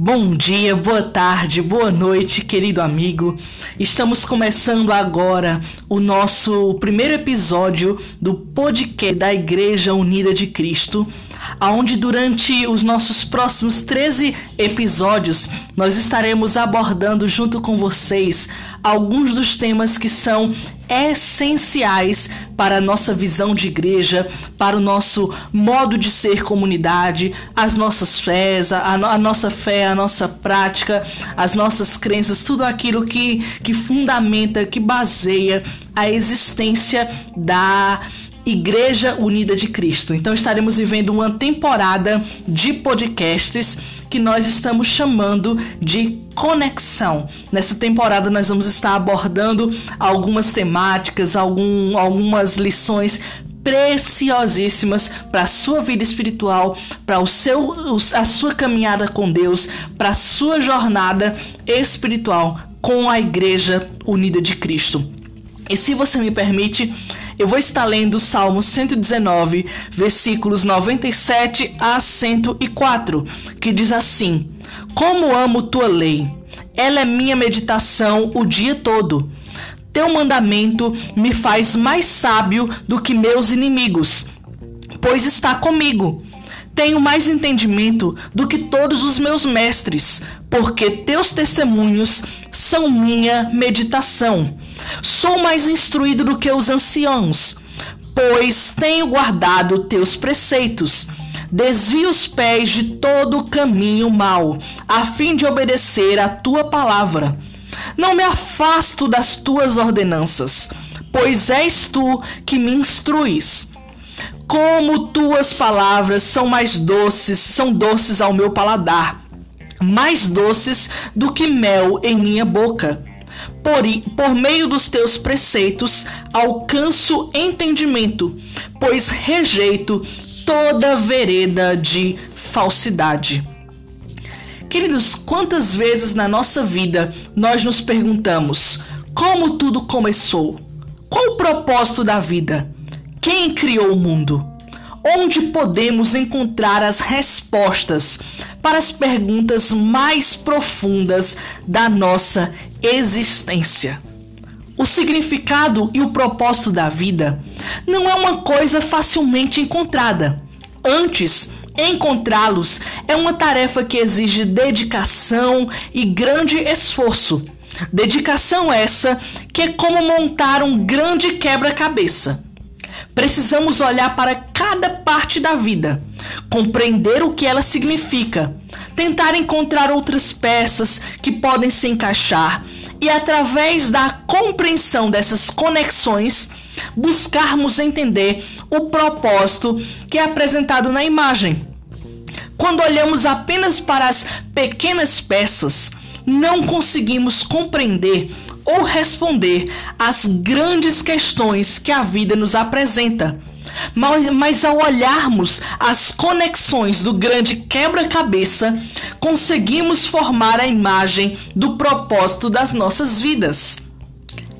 Bom dia, boa tarde, boa noite, querido amigo. Estamos começando agora o nosso primeiro episódio do podcast da Igreja Unida de Cristo, aonde durante os nossos próximos 13 episódios nós estaremos abordando junto com vocês alguns dos temas que são essenciais para a nossa visão de igreja, para o nosso modo de ser comunidade, as nossas fés, a, a nossa fé, a nossa prática, as nossas crenças, tudo aquilo que, que fundamenta, que baseia a existência da Igreja Unida de Cristo. Então estaremos vivendo uma temporada de podcasts que nós estamos chamando de conexão. Nessa temporada nós vamos estar abordando algumas temáticas, algum, algumas lições preciosíssimas para a sua vida espiritual, para o seu a sua caminhada com Deus, para a sua jornada espiritual com a Igreja Unida de Cristo. E se você me permite, eu vou estar lendo Salmo 119, versículos 97 a 104, que diz assim: Como amo tua lei, ela é minha meditação o dia todo. Teu mandamento me faz mais sábio do que meus inimigos, pois está comigo. Tenho mais entendimento do que todos os meus mestres, porque teus testemunhos são minha meditação. Sou mais instruído do que os anciãos, pois tenho guardado teus preceitos. Desvio os pés de todo caminho mau, a fim de obedecer a tua palavra. Não me afasto das tuas ordenanças, pois és tu que me instruis. Como tuas palavras são mais doces, são doces ao meu paladar, mais doces do que mel em minha boca. Por, por meio dos teus preceitos alcanço entendimento, pois rejeito toda vereda de falsidade. Queridos, quantas vezes na nossa vida nós nos perguntamos como tudo começou? Qual o propósito da vida? Quem criou o mundo? Onde podemos encontrar as respostas para as perguntas mais profundas da nossa existência. O significado e o propósito da vida não é uma coisa facilmente encontrada. Antes, encontrá-los é uma tarefa que exige dedicação e grande esforço. Dedicação essa que é como montar um grande quebra-cabeça. Precisamos olhar para cada parte da vida, compreender o que ela significa, tentar encontrar outras peças que podem se encaixar e, através da compreensão dessas conexões, buscarmos entender o propósito que é apresentado na imagem. Quando olhamos apenas para as pequenas peças, não conseguimos compreender ou responder às grandes questões que a vida nos apresenta. Mas, mas ao olharmos as conexões do grande quebra-cabeça, conseguimos formar a imagem do propósito das nossas vidas.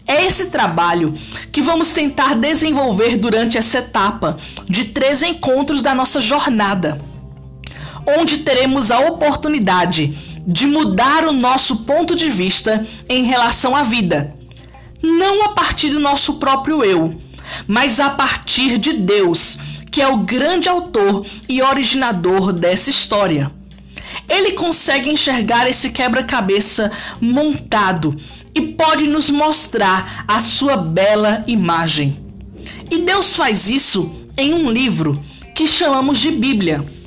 É esse trabalho que vamos tentar desenvolver durante essa etapa de três encontros da nossa jornada, onde teremos a oportunidade de mudar o nosso ponto de vista em relação à vida, não a partir do nosso próprio eu, mas a partir de Deus, que é o grande autor e originador dessa história. Ele consegue enxergar esse quebra-cabeça montado e pode nos mostrar a sua bela imagem. E Deus faz isso em um livro que chamamos de Bíblia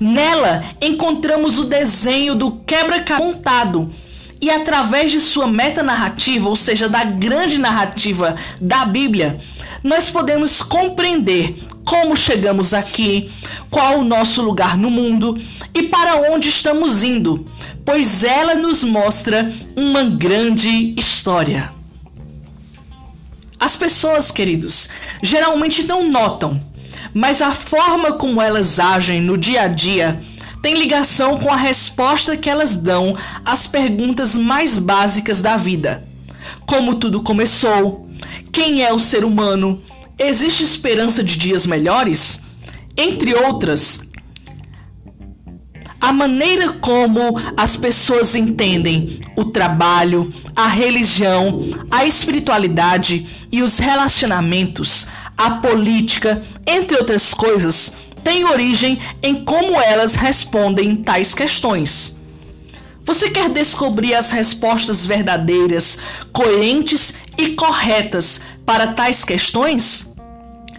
Nela encontramos o desenho do quebra-cabeça montado e através de sua metanarrativa, ou seja, da grande narrativa da Bíblia, nós podemos compreender como chegamos aqui, qual o nosso lugar no mundo e para onde estamos indo, pois ela nos mostra uma grande história. As pessoas, queridos, geralmente não notam mas a forma como elas agem no dia a dia tem ligação com a resposta que elas dão às perguntas mais básicas da vida. Como tudo começou? Quem é o ser humano? Existe esperança de dias melhores? Entre outras. a maneira como as pessoas entendem o trabalho, a religião, a espiritualidade e os relacionamentos, a política, entre outras coisas, tem origem em como elas respondem tais questões. Você quer descobrir as respostas verdadeiras, coerentes e corretas para tais questões?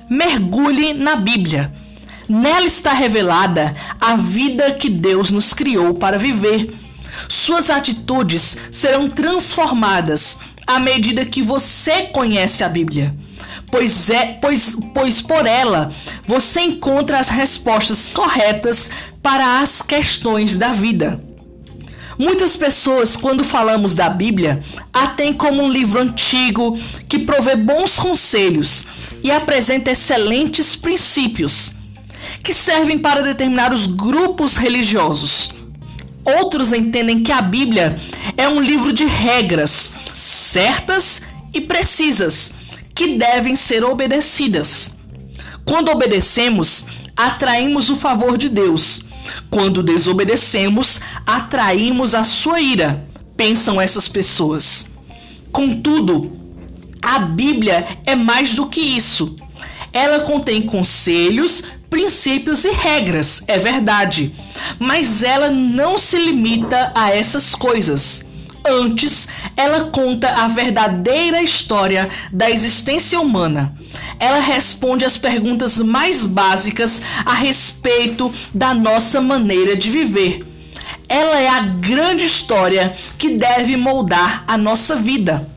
Mergulhe na Bíblia. Nela está revelada a vida que Deus nos criou para viver. Suas atitudes serão transformadas à medida que você conhece a Bíblia. Pois é, pois, pois por ela você encontra as respostas corretas para as questões da vida. Muitas pessoas, quando falamos da Bíblia, a têm como um livro antigo que provê bons conselhos e apresenta excelentes princípios que servem para determinar os grupos religiosos. Outros entendem que a Bíblia é um livro de regras certas e precisas que devem ser obedecidas. Quando obedecemos, atraímos o favor de Deus. Quando desobedecemos, atraímos a sua ira, pensam essas pessoas. Contudo, a Bíblia é mais do que isso. Ela contém conselhos, princípios e regras, é verdade, mas ela não se limita a essas coisas. Antes, ela conta a verdadeira história da existência humana. Ela responde às perguntas mais básicas a respeito da nossa maneira de viver. Ela é a grande história que deve moldar a nossa vida.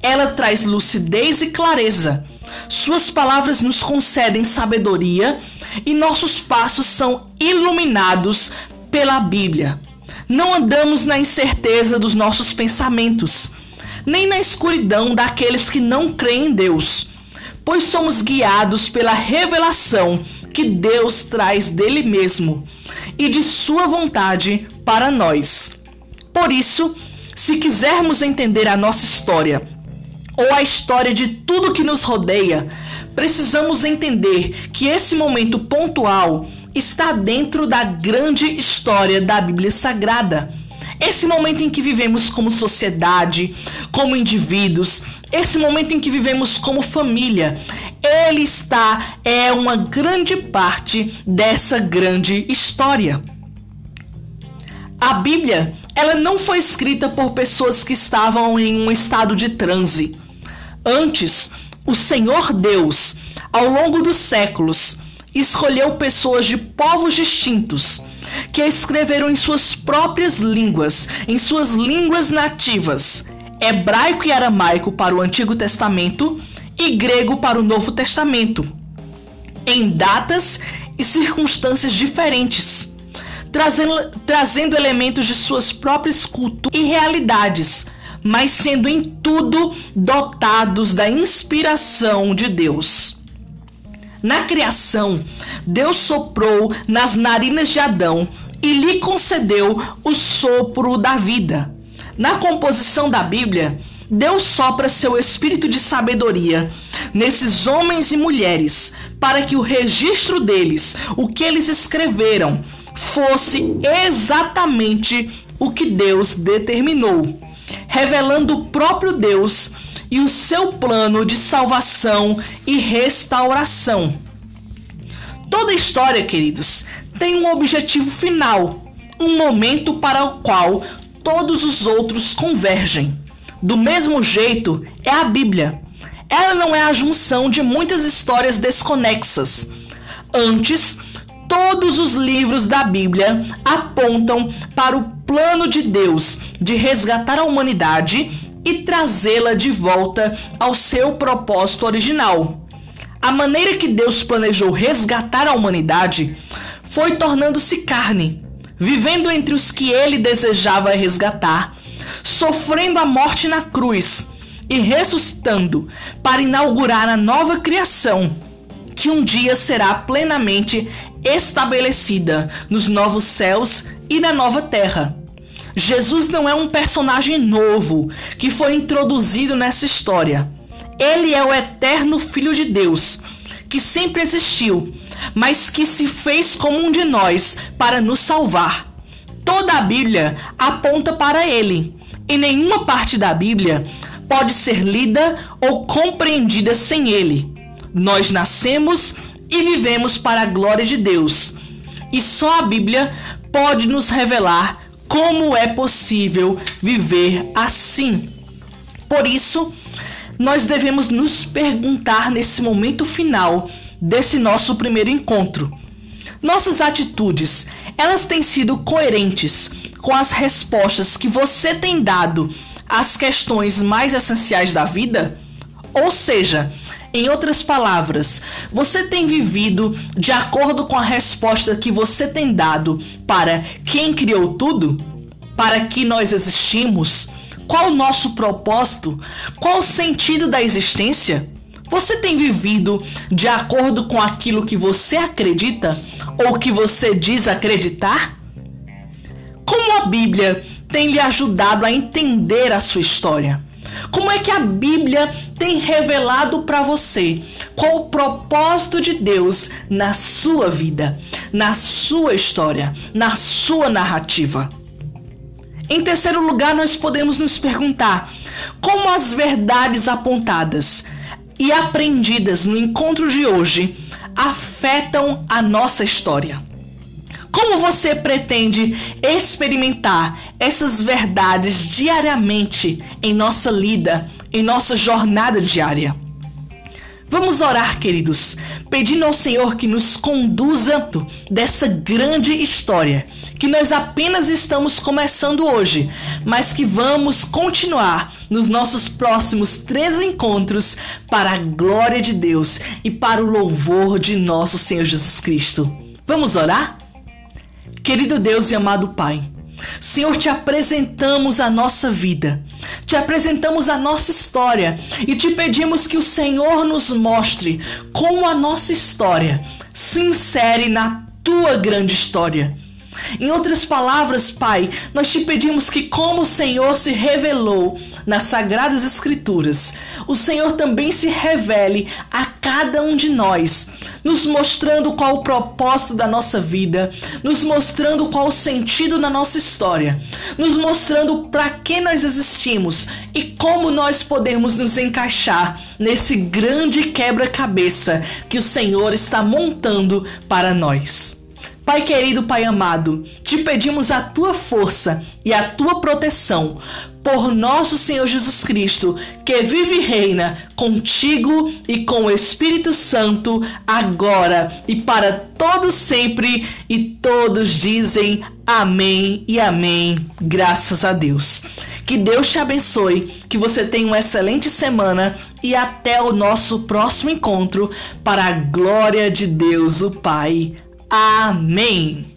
Ela traz lucidez e clareza. Suas palavras nos concedem sabedoria e nossos passos são iluminados pela Bíblia. Não andamos na incerteza dos nossos pensamentos, nem na escuridão daqueles que não creem em Deus, pois somos guiados pela revelação que Deus traz dele mesmo e de sua vontade para nós. Por isso, se quisermos entender a nossa história, ou a história de tudo que nos rodeia, precisamos entender que esse momento pontual está dentro da grande história da Bíblia Sagrada. Esse momento em que vivemos como sociedade, como indivíduos, esse momento em que vivemos como família, ele está é uma grande parte dessa grande história. A Bíblia, ela não foi escrita por pessoas que estavam em um estado de transe. Antes, o Senhor Deus, ao longo dos séculos, escolheu pessoas de povos distintos que escreveram em suas próprias línguas, em suas línguas nativas, hebraico e aramaico para o Antigo Testamento e grego para o Novo Testamento, em datas e circunstâncias diferentes, trazendo, trazendo elementos de suas próprias culturas e realidades mas sendo em tudo dotados da inspiração de Deus. Na criação, Deus soprou nas narinas de Adão e lhe concedeu o sopro da vida. Na composição da Bíblia, Deus sopra seu espírito de sabedoria nesses homens e mulheres, para que o registro deles, o que eles escreveram, fosse exatamente o que Deus determinou revelando o próprio Deus e o seu plano de salvação e restauração. Toda história, queridos, tem um objetivo final, um momento para o qual todos os outros convergem. Do mesmo jeito é a Bíblia. Ela não é a junção de muitas histórias desconexas. Antes, todos os livros da Bíblia apontam para o plano de Deus de resgatar a humanidade e trazê-la de volta ao seu propósito original. A maneira que Deus planejou resgatar a humanidade foi tornando-se carne, vivendo entre os que ele desejava resgatar, sofrendo a morte na cruz e ressuscitando para inaugurar a nova criação que um dia será plenamente estabelecida nos novos céus e na nova terra. Jesus não é um personagem novo que foi introduzido nessa história. Ele é o eterno Filho de Deus, que sempre existiu, mas que se fez como um de nós para nos salvar. Toda a Bíblia aponta para ele, e nenhuma parte da Bíblia pode ser lida ou compreendida sem ele. Nós nascemos e vivemos para a glória de Deus, e só a Bíblia pode nos revelar como é possível viver assim. Por isso, nós devemos nos perguntar nesse momento final desse nosso primeiro encontro. Nossas atitudes, elas têm sido coerentes com as respostas que você tem dado às questões mais essenciais da vida? Ou seja, em outras palavras, você tem vivido de acordo com a resposta que você tem dado para quem criou tudo? Para que nós existimos? Qual o nosso propósito? Qual o sentido da existência? Você tem vivido de acordo com aquilo que você acredita ou que você diz acreditar? Como a Bíblia tem lhe ajudado a entender a sua história? Como é que a Bíblia tem revelado para você qual o propósito de Deus na sua vida, na sua história, na sua narrativa? Em terceiro lugar, nós podemos nos perguntar como as verdades apontadas e aprendidas no encontro de hoje afetam a nossa história. Como você pretende experimentar essas verdades diariamente em nossa lida, em nossa jornada diária? Vamos orar, queridos, pedindo ao Senhor que nos conduza dessa grande história que nós apenas estamos começando hoje, mas que vamos continuar nos nossos próximos três encontros para a glória de Deus e para o louvor de nosso Senhor Jesus Cristo. Vamos orar? Querido Deus e amado Pai, Senhor, te apresentamos a nossa vida, te apresentamos a nossa história e te pedimos que o Senhor nos mostre como a nossa história se insere na tua grande história. Em outras palavras, Pai, nós te pedimos que, como o Senhor se revelou nas Sagradas Escrituras, o Senhor também se revele a cada um de nós, nos mostrando qual o propósito da nossa vida, nos mostrando qual o sentido na nossa história, nos mostrando para que nós existimos e como nós podemos nos encaixar nesse grande quebra-cabeça que o Senhor está montando para nós. Pai querido, Pai amado, te pedimos a tua força e a tua proteção por nosso Senhor Jesus Cristo, que vive e reina contigo e com o Espírito Santo, agora e para todo sempre, e todos dizem amém e amém. Graças a Deus. Que Deus te abençoe, que você tenha uma excelente semana e até o nosso próximo encontro para a glória de Deus, o Pai. Amém.